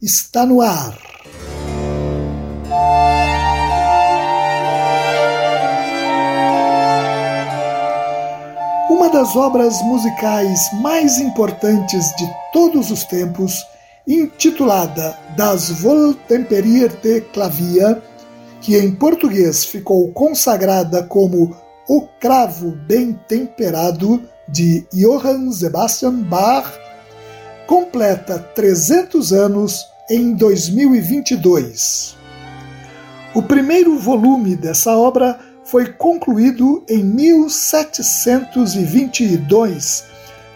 está no ar. Uma das obras musicais mais importantes de todos os tempos, intitulada Das Voltemperier de Clavia, que em português ficou consagrada como O Cravo Bem Temperado, de Johann Sebastian Bach, completa 300 anos em 2022. O primeiro volume dessa obra foi concluído em 1722,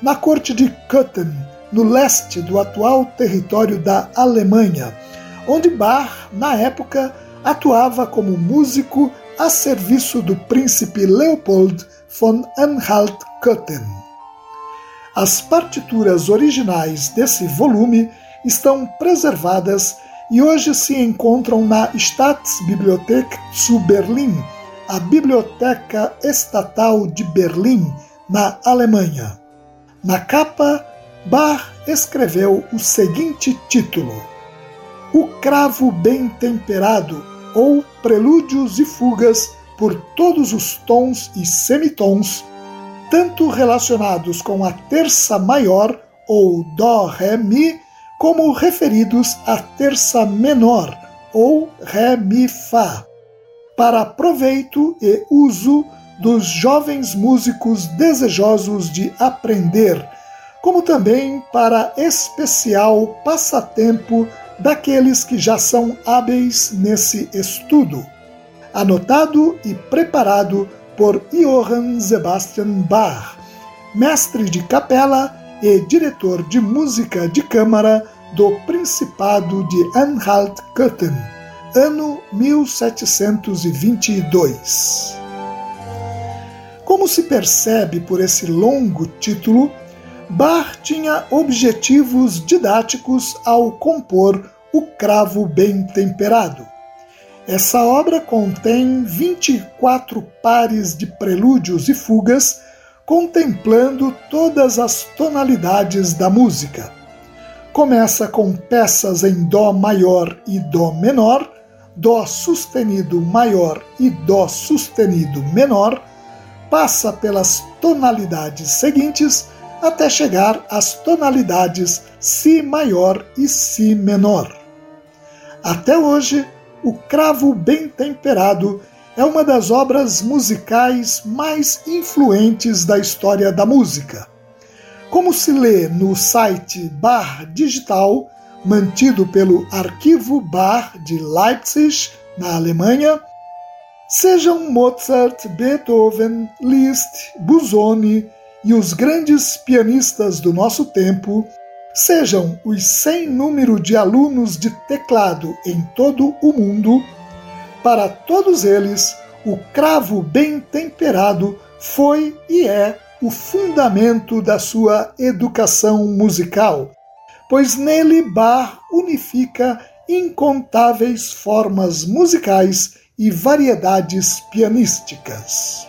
na corte de Köthen, no leste do atual território da Alemanha, onde Bach, na época, atuava como músico a serviço do príncipe Leopold von Anhalt-Köthen. As partituras originais desse volume estão preservadas e hoje se encontram na Staatsbibliothek zu Berlin, a Biblioteca Estatal de Berlim, na Alemanha. Na capa, Bach escreveu o seguinte título: O Cravo Bem Temperado, ou Prelúdios e Fugas por todos os tons e semitons tanto relacionados com a terça maior ou Dó, Ré, Mi, como referidos à terça menor ou Ré, Mi, Fá, para proveito e uso dos jovens músicos desejosos de aprender, como também para especial passatempo daqueles que já são hábeis nesse estudo. Anotado e preparado por Johann Sebastian Bach, mestre de capela e diretor de música de câmara do Principado de Anhalt-Köthen, ano 1722. Como se percebe por esse longo título, Bach tinha objetivos didáticos ao compor o cravo bem temperado. Essa obra contém 24 pares de prelúdios e fugas, contemplando todas as tonalidades da música. Começa com peças em Dó maior e Dó menor, Dó sustenido maior e Dó sustenido menor, passa pelas tonalidades seguintes até chegar às tonalidades Si maior e Si menor. Até hoje, o Cravo Bem Temperado é uma das obras musicais mais influentes da história da música. Como se lê no site Bar Digital, mantido pelo Arquivo Bar de Leipzig, na Alemanha, sejam Mozart, Beethoven, Liszt, Busoni e os grandes pianistas do nosso tempo sejam os sem número de alunos de teclado em todo o mundo, para todos eles, o cravo bem temperado foi e é o fundamento da sua educação musical, pois nele Bach unifica incontáveis formas musicais e variedades pianísticas.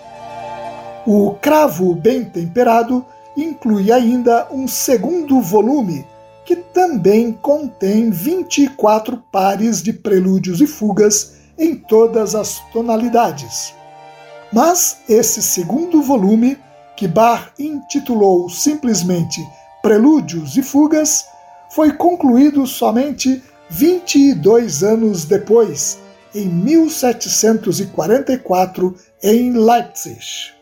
O cravo bem temperado inclui ainda um segundo volume, que também contém 24 pares de prelúdios e fugas em todas as tonalidades. Mas esse segundo volume, que Bach intitulou simplesmente Prelúdios e Fugas, foi concluído somente 22 anos depois, em 1744, em Leipzig.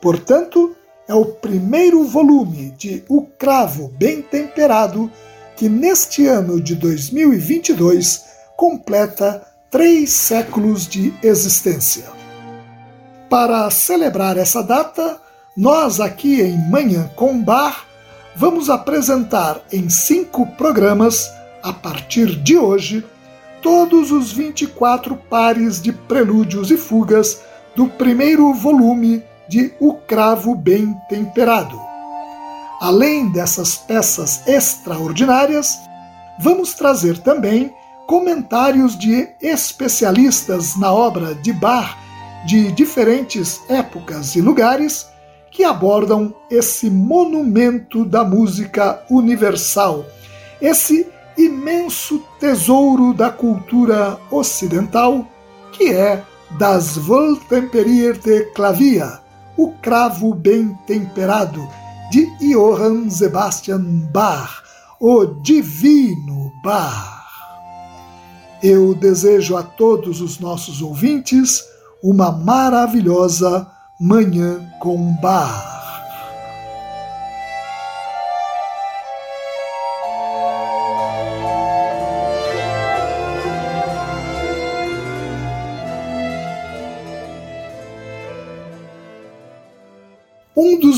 Portanto, é o primeiro volume de O Cravo Bem Temperado que neste ano de 2022 completa três séculos de existência. Para celebrar essa data, nós aqui em Manhã com Bar vamos apresentar em cinco programas, a partir de hoje, todos os 24 pares de prelúdios e fugas do primeiro volume de O Cravo Bem Temperado. Além dessas peças extraordinárias, vamos trazer também comentários de especialistas na obra de Bach de diferentes épocas e lugares que abordam esse monumento da música universal, esse imenso tesouro da cultura ocidental que é Das Wohltemperierte Klavier, o Cravo Bem Temperado, de Johann Sebastian Bach, o Divino Bach. Eu desejo a todos os nossos ouvintes uma maravilhosa Manhã com Bach.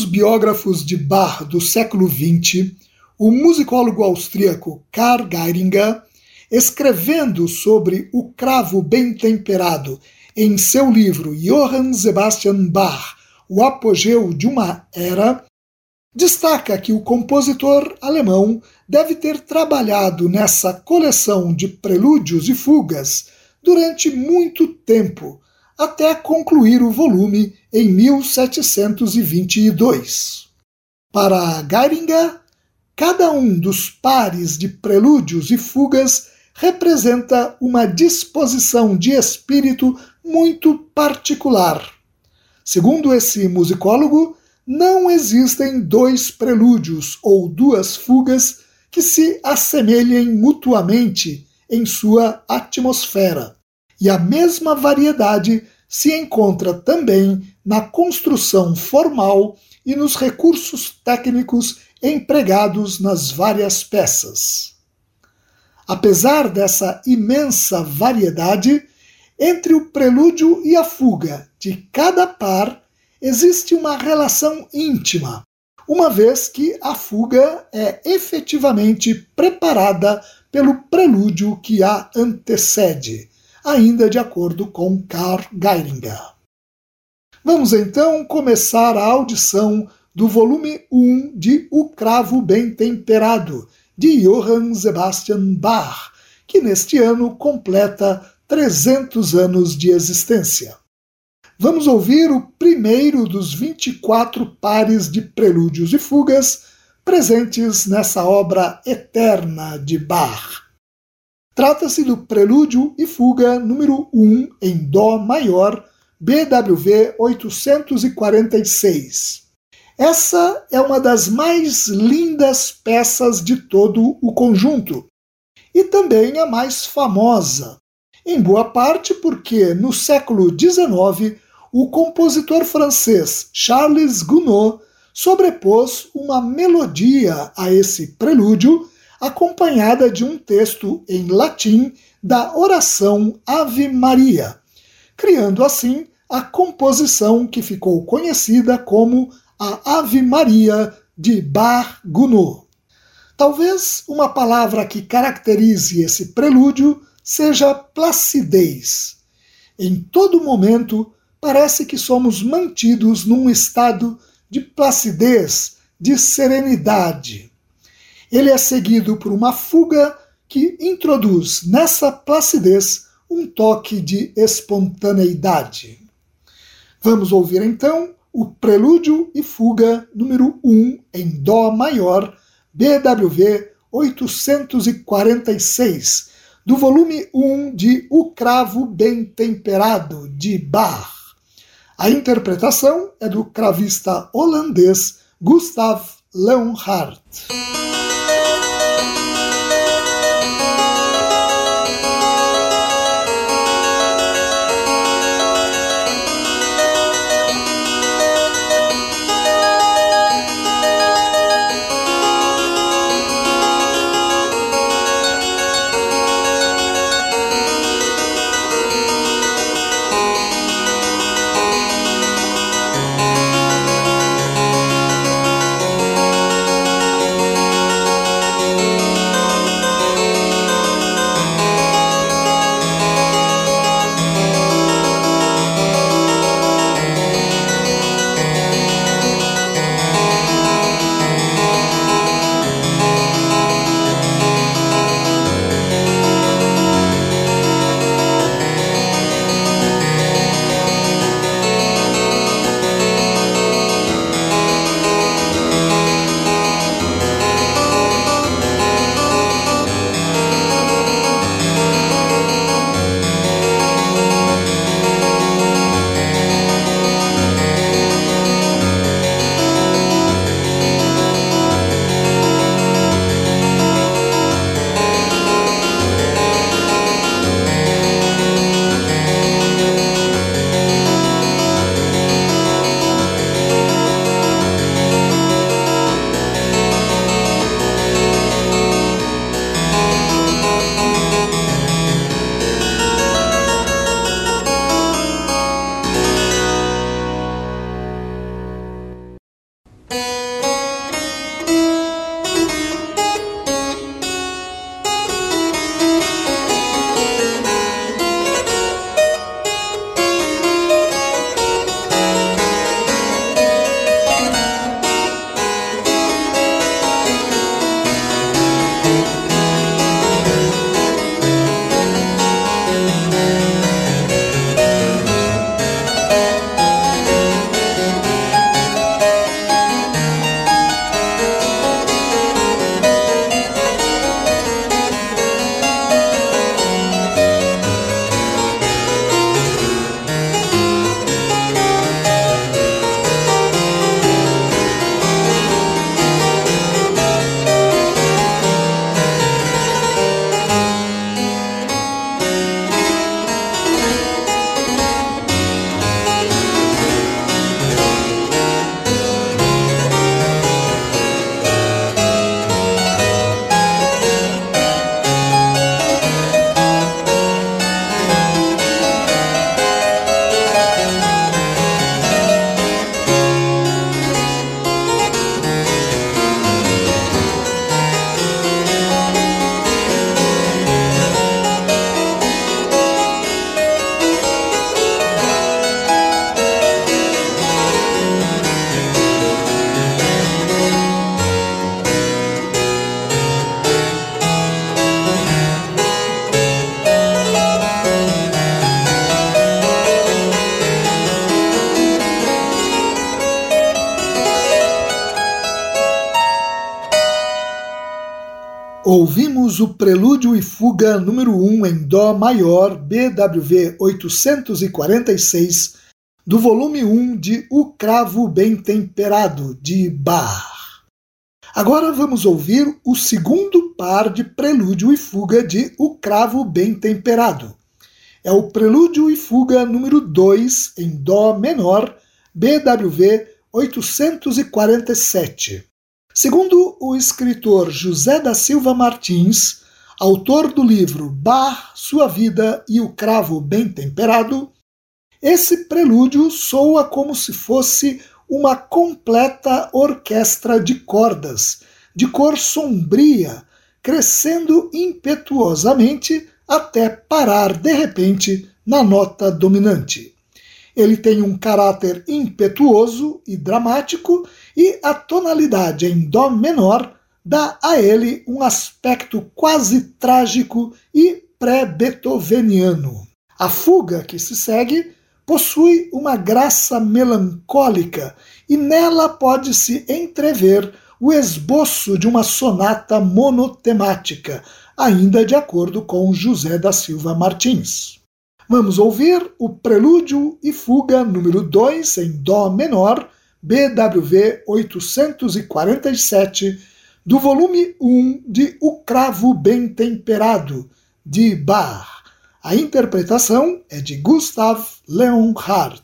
Biógrafos de Bach do século XX, o musicólogo austríaco Karl Geiringer, escrevendo sobre o cravo bem temperado em seu livro Johann Sebastian Bach, O Apogeu de uma Era, destaca que o compositor alemão deve ter trabalhado nessa coleção de prelúdios e fugas durante muito tempo, até concluir o volume em 1722. Para Geiringer, cada um dos pares de prelúdios e fugas representa uma disposição de espírito muito particular. Segundo esse musicólogo, não existem dois prelúdios ou duas fugas que se assemelhem mutuamente em sua atmosfera, e a mesma variedade se encontra também na construção formal e nos recursos técnicos empregados nas várias peças. Apesar dessa imensa variedade, entre o prelúdio e a fuga de cada par existe uma relação íntima, uma vez que a fuga é efetivamente preparada pelo prelúdio que a antecede, ainda de acordo com Karl Geiringer. Vamos então começar a audição do volume 1 de O Cravo Bem Temperado, de Johann Sebastian Bach, que neste ano completa 300 anos de existência. Vamos ouvir o primeiro dos 24 pares de prelúdios e fugas presentes nessa obra eterna de Bach. Trata-se do Prelúdio e Fuga número 1 em Dó maior, BWV 846. Essa é uma das mais lindas peças de todo o conjunto e também a mais famosa, em boa parte porque, no século XIX, o compositor francês Charles Gounod sobrepôs uma melodia a esse prelúdio, acompanhada de um texto em latim da oração Ave Maria, criando assim a composição que ficou conhecida como a Ave Maria de Bar Gounod. Talvez uma palavra que caracterize esse prelúdio seja placidez. Em todo momento, parece que somos mantidos num estado de placidez, de serenidade. Ele é seguido por uma fuga que introduz nessa placidez um toque de espontaneidade. Vamos ouvir então o Prelúdio e Fuga número 1 em Dó maior, BWV 846, do volume 1 de O Cravo Bem Temperado, de Bach. A interpretação é do cravista holandês Gustav Leonhardt. Ouvimos o Prelúdio e Fuga número 1 em Dó maior, BWV 846, do volume 1 de O Cravo Bem Temperado, de Bach. Agora vamos ouvir o segundo par de Prelúdio e Fuga de O Cravo Bem Temperado. É o Prelúdio e Fuga número 2 em Dó menor, BWV 847. Segundo o escritor José da Silva Martins, autor do livro Bar, Sua Vida e o Cravo Bem Temperado, esse prelúdio soa como se fosse uma completa orquestra de cordas, de cor sombria, crescendo impetuosamente até parar de repente na nota dominante. Ele tem um caráter impetuoso e dramático e a tonalidade em Dó menor dá a ele um aspecto quase trágico e pré-beethoveniano. A fuga que se segue possui uma graça melancólica e nela pode-se entrever o esboço de uma sonata monotemática, ainda de acordo com José da Silva Martins. Vamos ouvir o Prelúdio e Fuga número 2 em Dó menor, BWV 847, do volume 1 de O Cravo Bem Temperado, de Bach. A interpretação é de Gustav Leonhardt.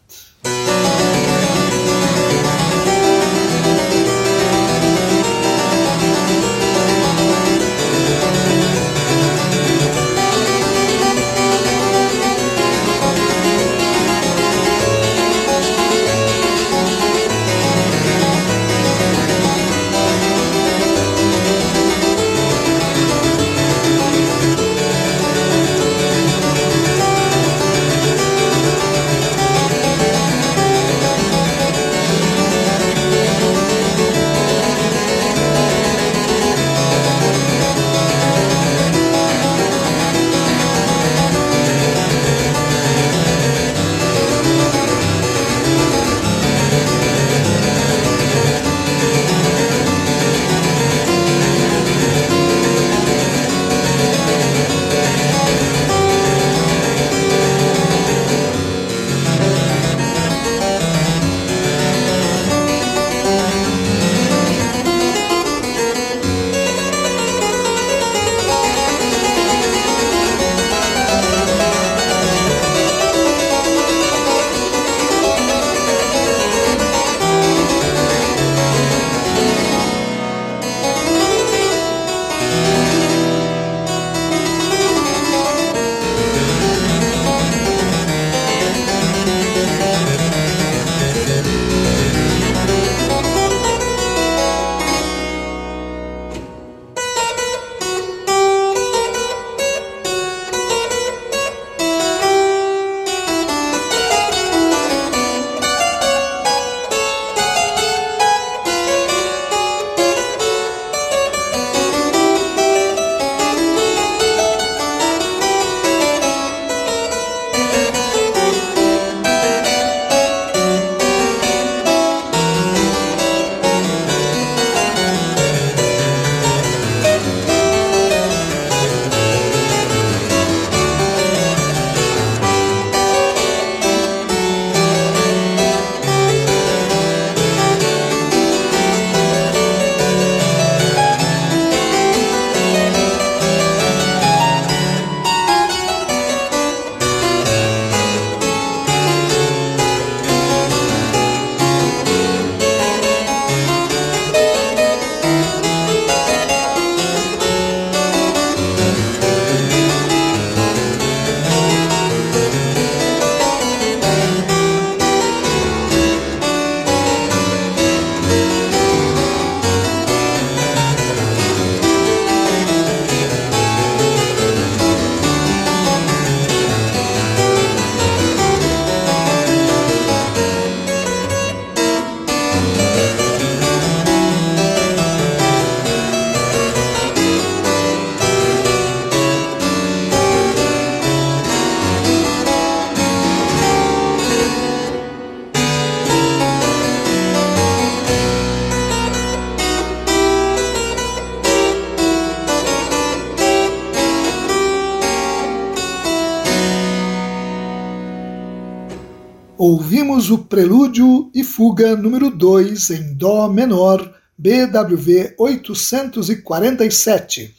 Ouvimos o Prelúdio e Fuga número 2 em Dó menor, BWV 847,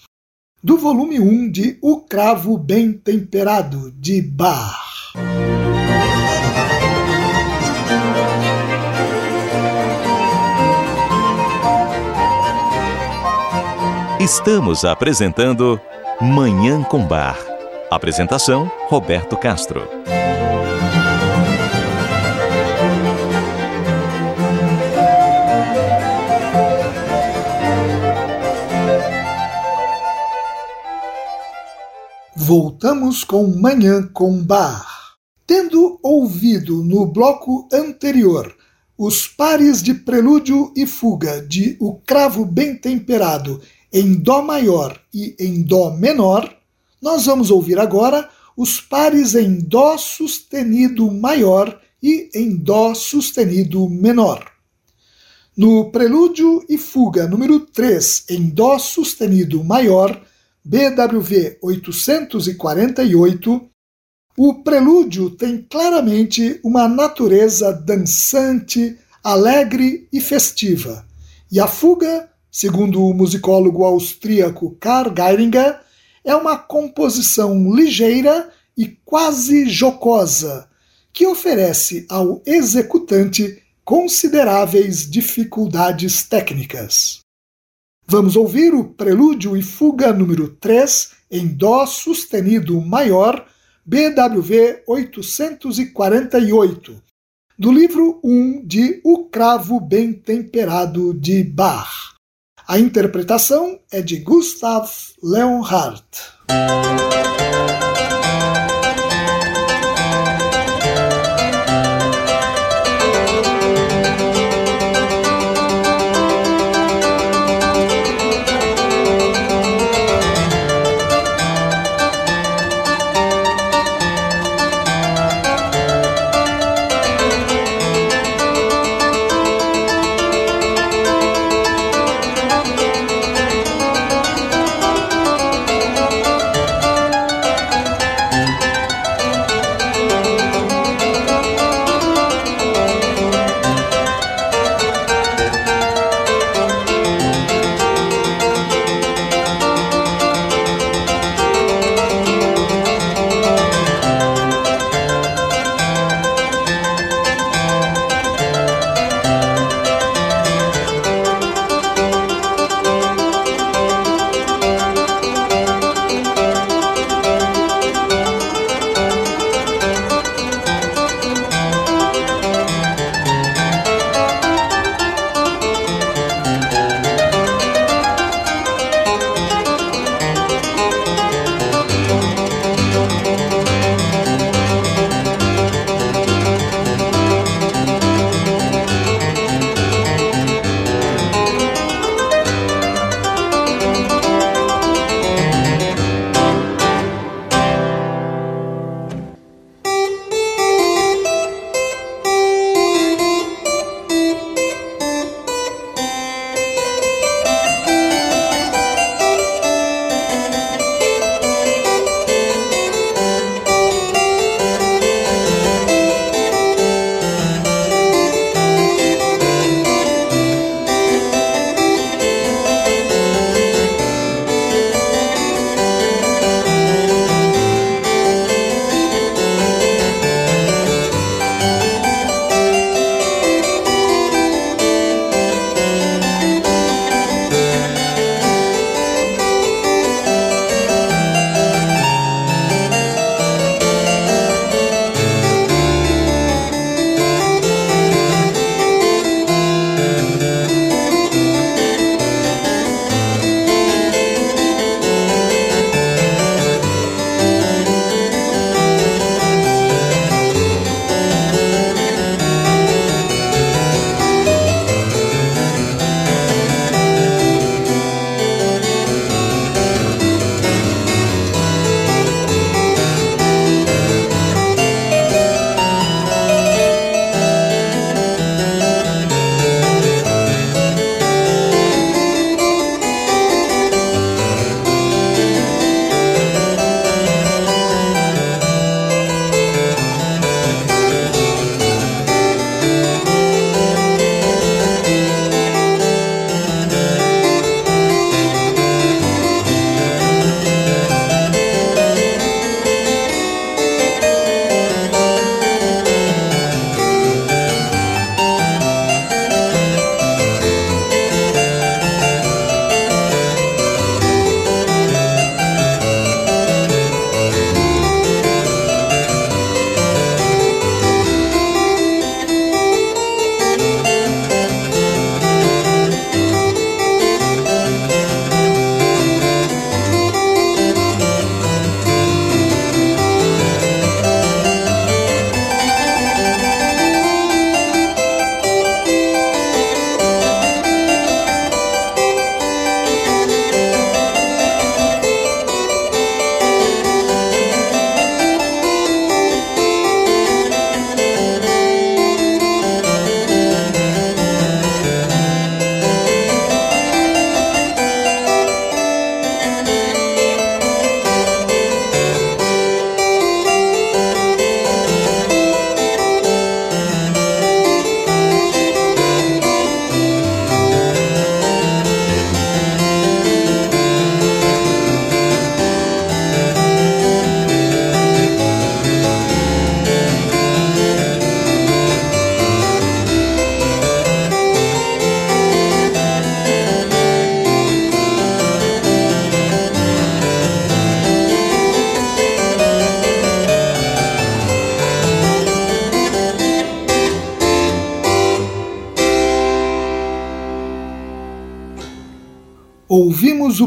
do volume 1 de O Cravo Bem Temperado, de Bach. Estamos apresentando Manhã com Bar. Apresentação: Roberto Castro. Voltamos com Manhã com Bar. Tendo ouvido no bloco anterior os pares de prelúdio e fuga de O Cravo Bem Temperado em Dó maior e em Dó menor, nós vamos ouvir agora os pares em Dó sustenido maior e em Dó sustenido menor. No Prelúdio e Fuga número 3 em Dó sustenido maior, BWV 848, o prelúdio tem claramente uma natureza dançante, alegre e festiva, e a fuga, segundo o musicólogo austríaco Karl Geiringer, é uma composição ligeira e quase jocosa, que oferece ao executante consideráveis dificuldades técnicas. Vamos ouvir o Prelúdio e Fuga número 3 em Dó sustenido maior, BWV 848, do livro 1 de O Cravo Bem Temperado de Bach. A interpretação é de Gustav Leonhardt.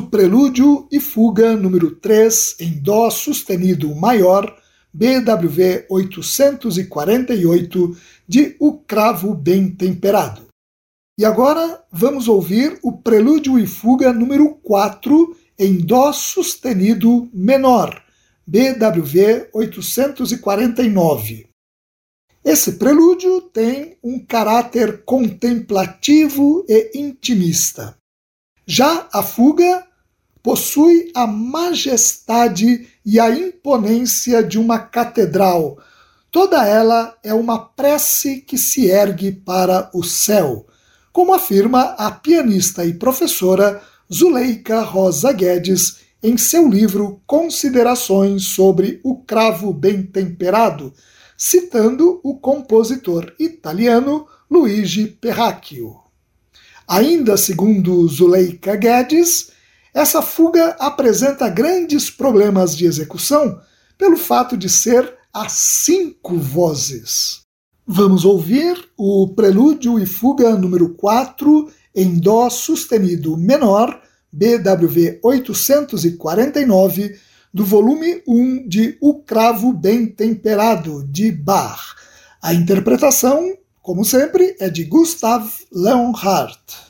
Prelúdio e fuga número 3 em Dó sustenido maior, BWV 848, de O Cravo Bem Temperado. E agora vamos ouvir o prelúdio e fuga número 4 em Dó sustenido menor, BWV 849. Esse prelúdio tem um caráter contemplativo e intimista. Já a fuga possui a majestade e a imponência de uma catedral. Toda ela é uma prece que se ergue para o céu, como afirma a pianista e professora Zuleika Rosa Guedes em seu livro Considerações sobre o Cravo Bem Temperado, citando o compositor italiano Luigi Perracchio. Ainda segundo Zuleika Guedes, essa fuga apresenta grandes problemas de execução pelo fato de ser a cinco vozes. Vamos ouvir o Prelúdio e Fuga número 4 em Dó sustenido menor, BWV 849, do volume 1 de O Cravo Bem Temperado, de Bach. A interpretação, como sempre, é de Gustav Leonhardt.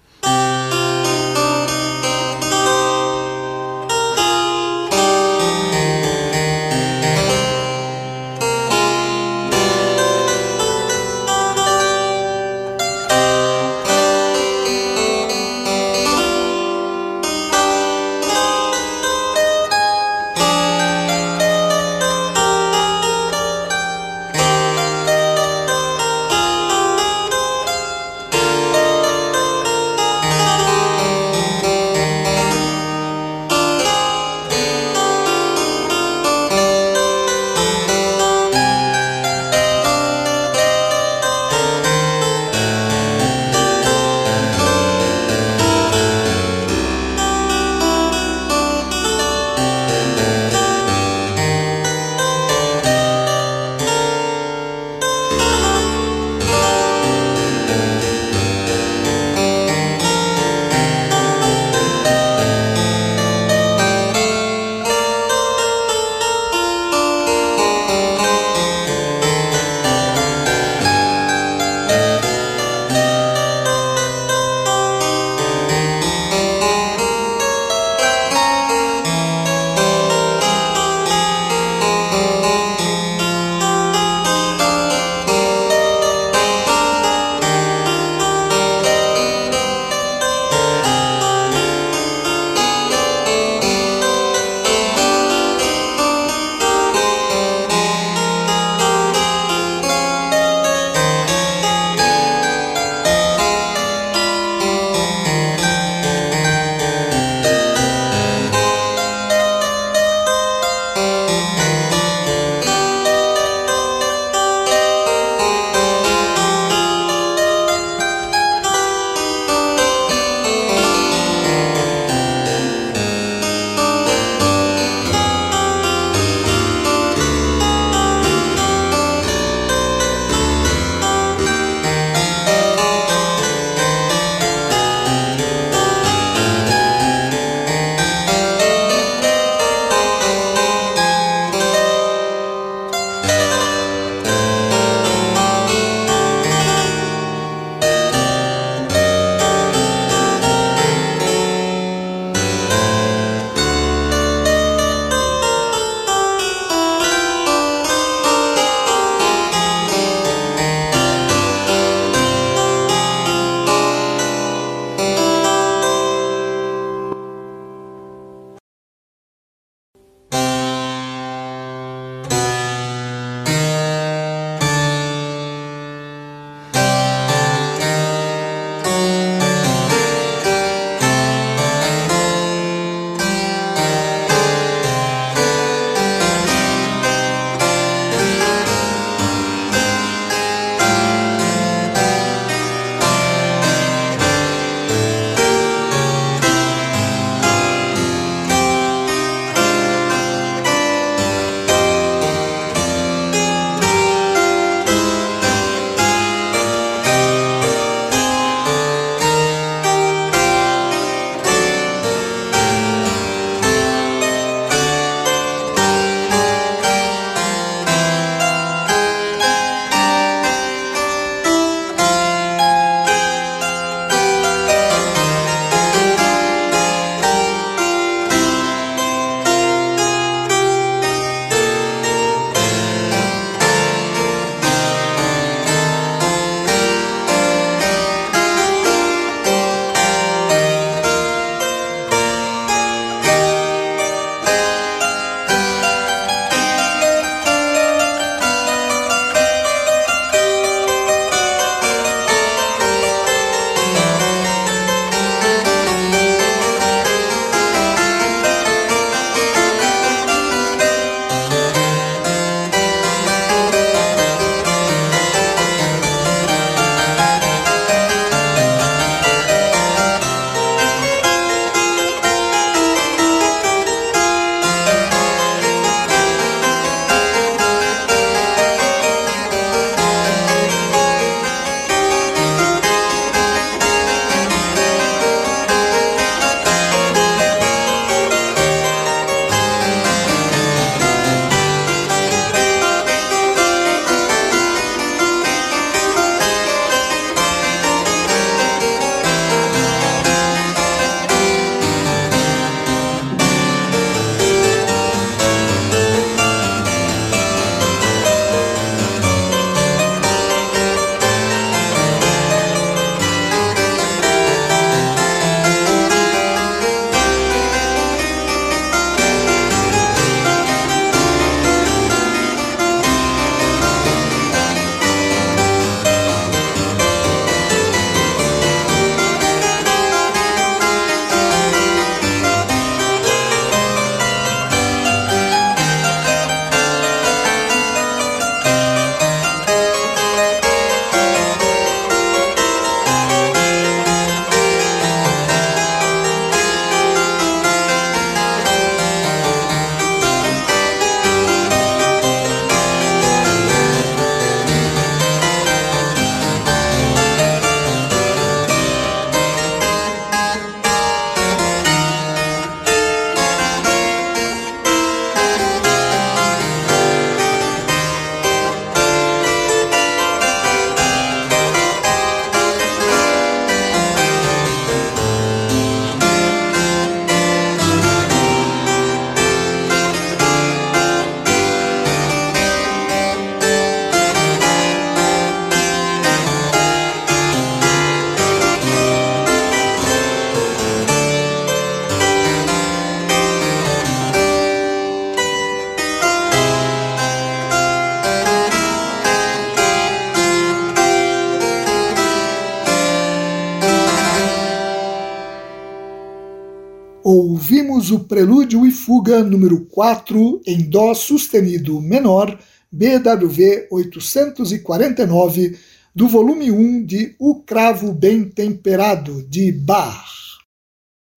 Ouvimos o Prelúdio e Fuga número 4 em Dó sustenido menor, BWV 849, do volume 1 de O Cravo Bem Temperado, de Bach.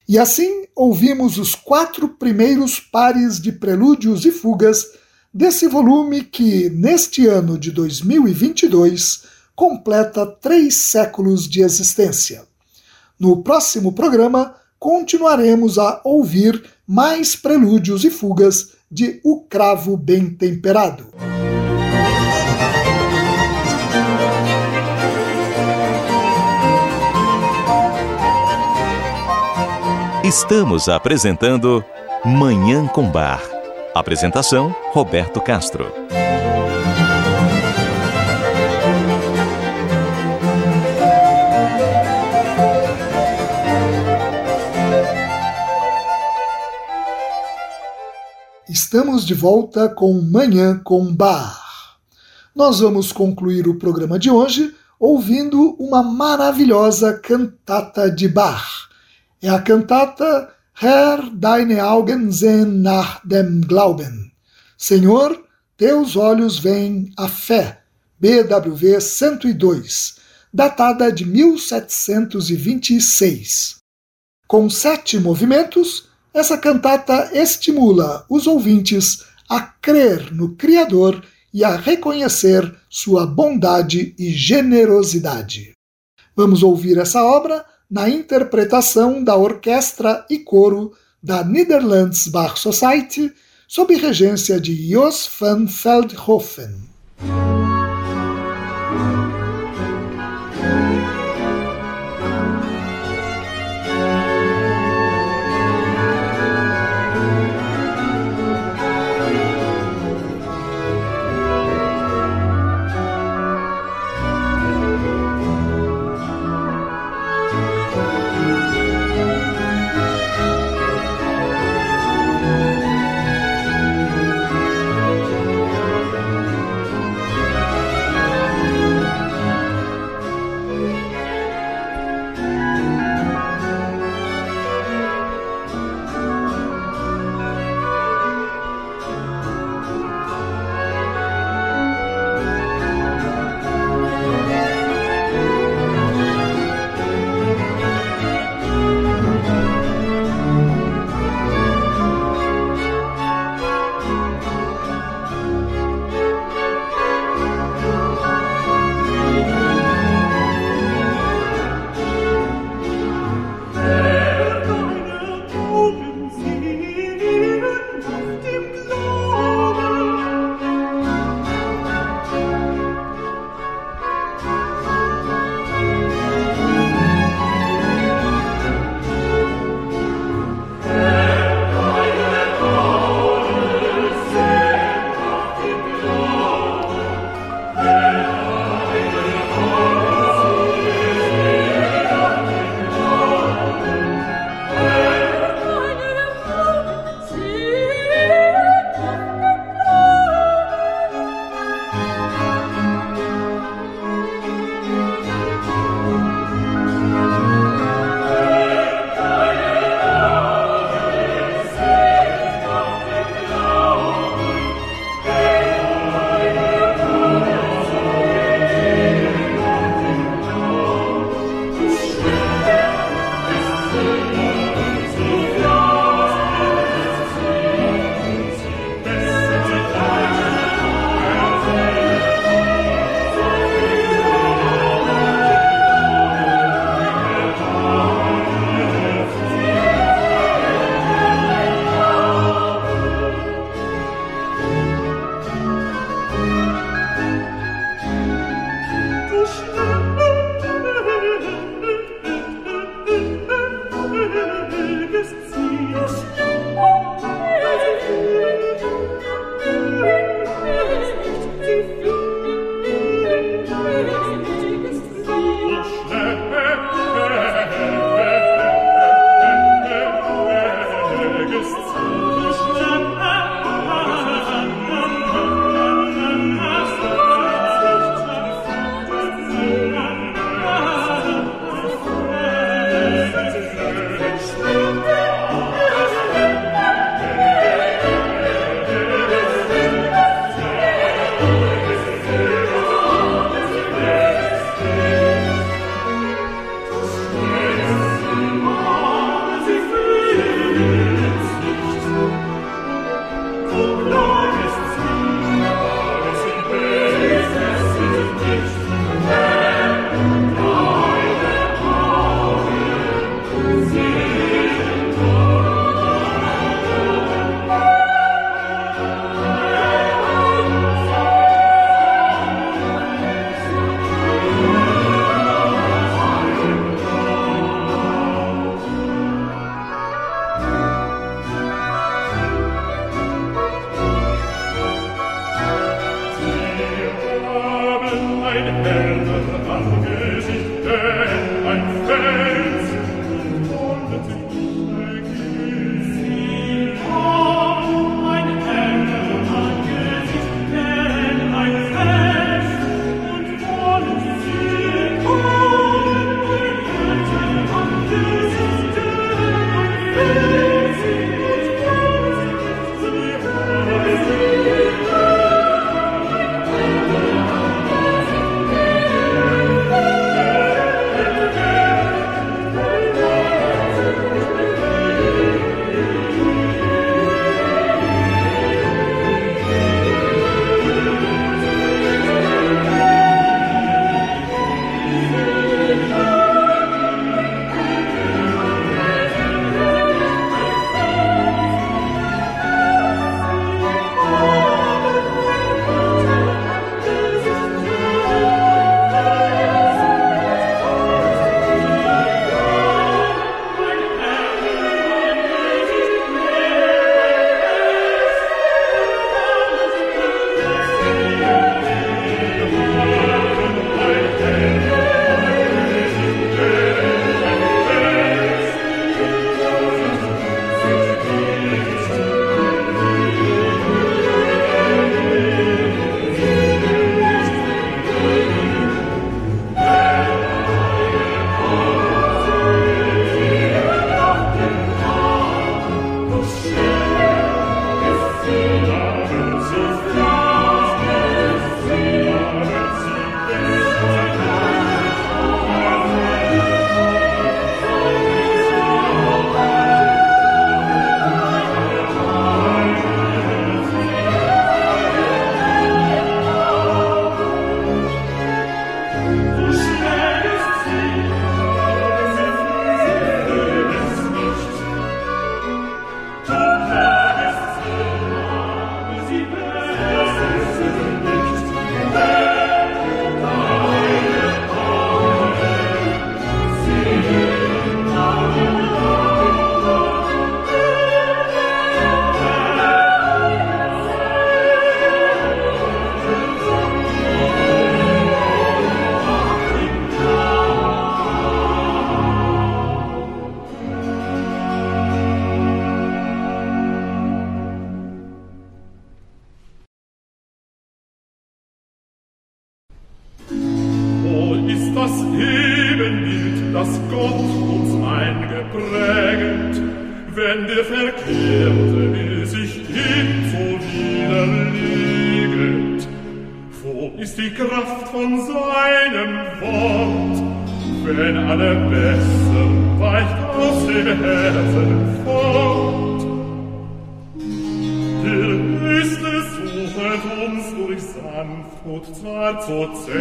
E assim ouvimos os quatro primeiros pares de prelúdios e fugas desse volume que, neste ano de 2022, completa três séculos de existência. No próximo programa, continuaremos a ouvir mais prelúdios e fugas de O Cravo Bem Temperado. Estamos apresentando Manhã com Bar. Apresentação: Roberto Castro. Estamos de volta com Manhã com Bar. Nós vamos concluir o programa de hoje ouvindo uma maravilhosa cantata de Bach é a cantata Herr, deine Augen sehen nach dem Glauben. Senhor, teus olhos veem a fé. BWV 102, datada de 1726. Com sete movimentos, essa cantata estimula os ouvintes a crer no Criador e a reconhecer sua bondade e generosidade. Vamos ouvir essa obra na interpretação da orquestra e coro da Netherlands Bach Society, sob regência de Jos van Veldhoven.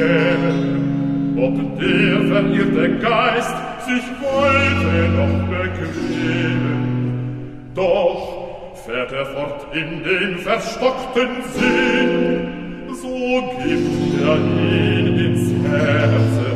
käme, ob der verirrte Geist sich wollte noch bequemen. Doch fährt er fort in den verstockten Sinn, so gibt er ihn ins Herze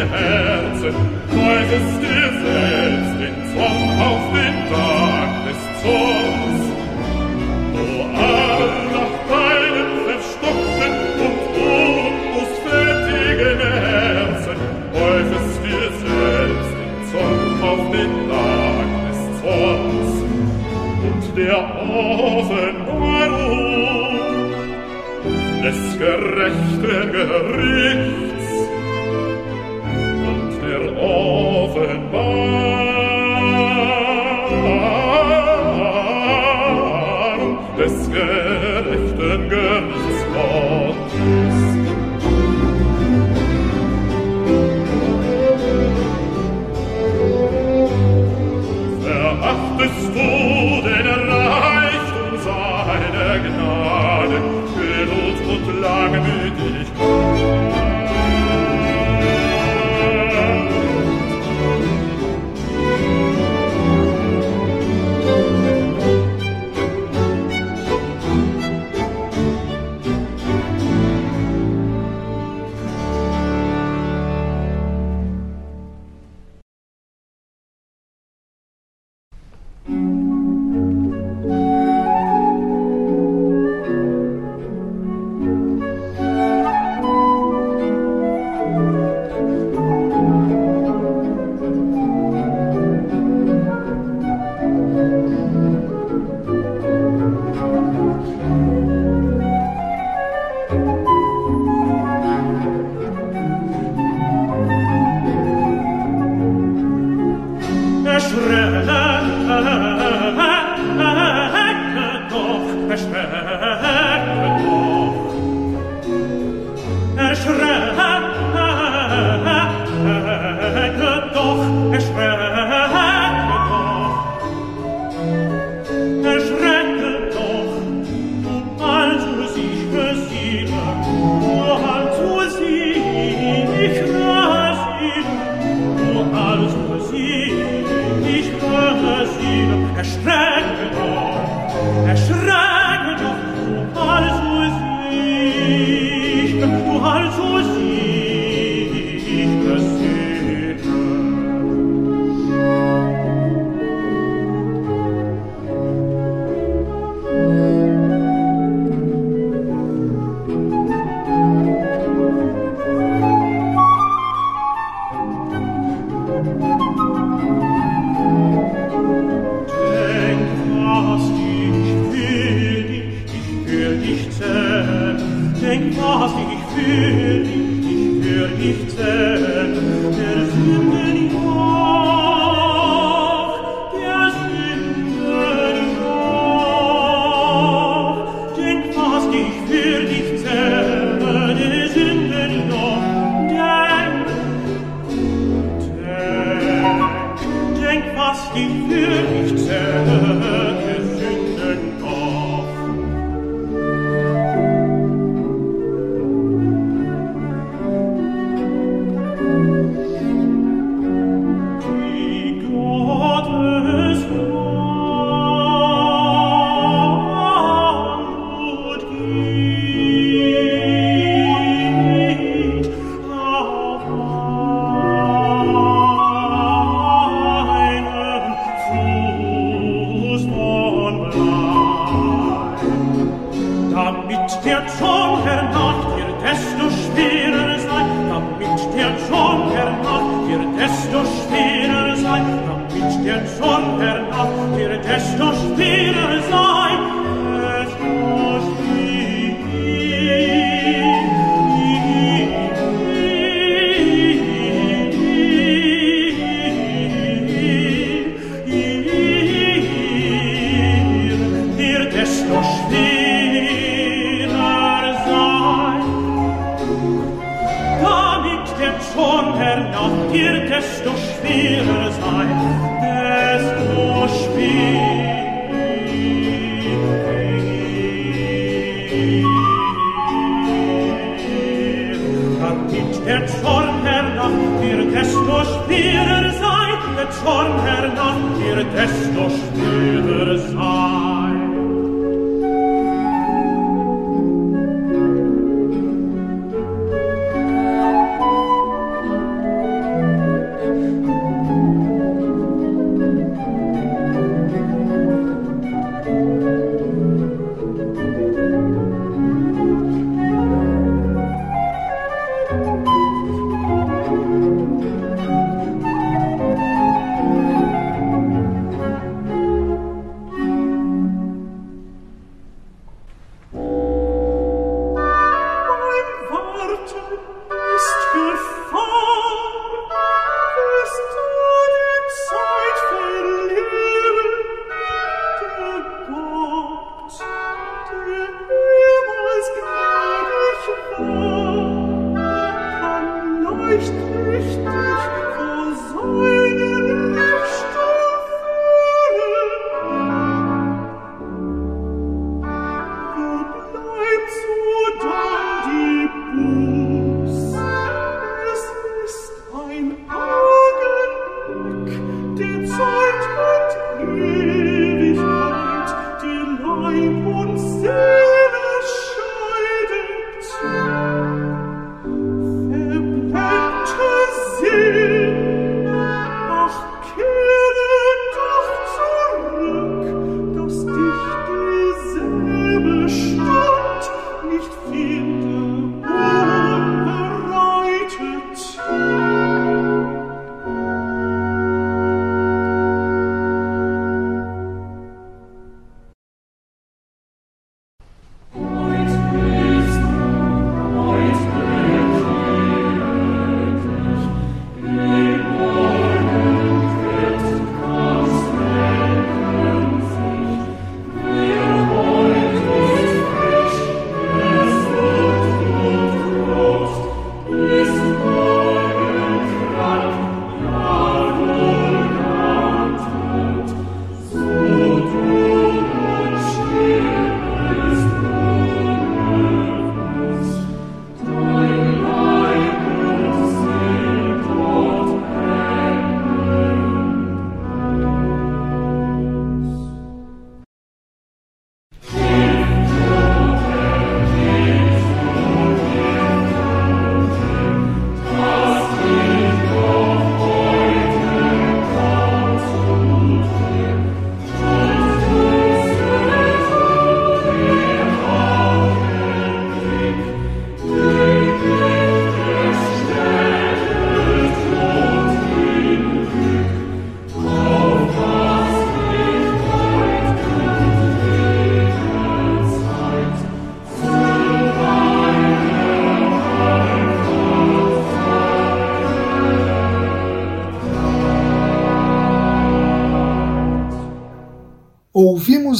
Herzen, kreuzest dir selbst den Zorn auf den Tag des Zorns. O Adel nach deinem verstockten und unmußfertigen Herzen, kreuzest dir selbst den Zorn auf den Tag des Zorns. Und der Offenbarung des gerechten Gerichts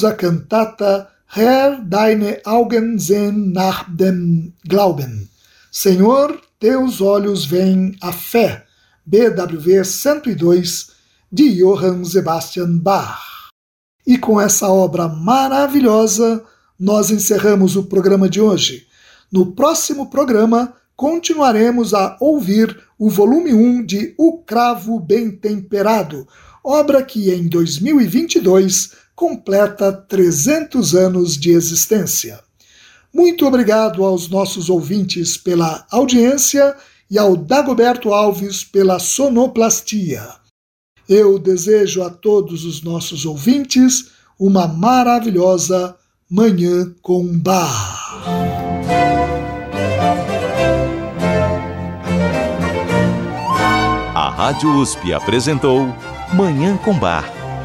a cantata Herr, deine Augen sehen nach dem Glauben. Senhor, teus olhos veem a fé. BWV 102, de Johann Sebastian Bach. E com essa obra maravilhosa, nós encerramos o programa de hoje. No próximo programa, continuaremos a ouvir o volume 1 de O Cravo Bem Temperado, obra que em 2022 completa 300 anos de existência. Muito obrigado aos nossos ouvintes pela audiência e ao Dagoberto Alves pela sonoplastia. Eu desejo a todos os nossos ouvintes uma maravilhosa Manhã com Bar. A Rádio USP apresentou Manhã com Bar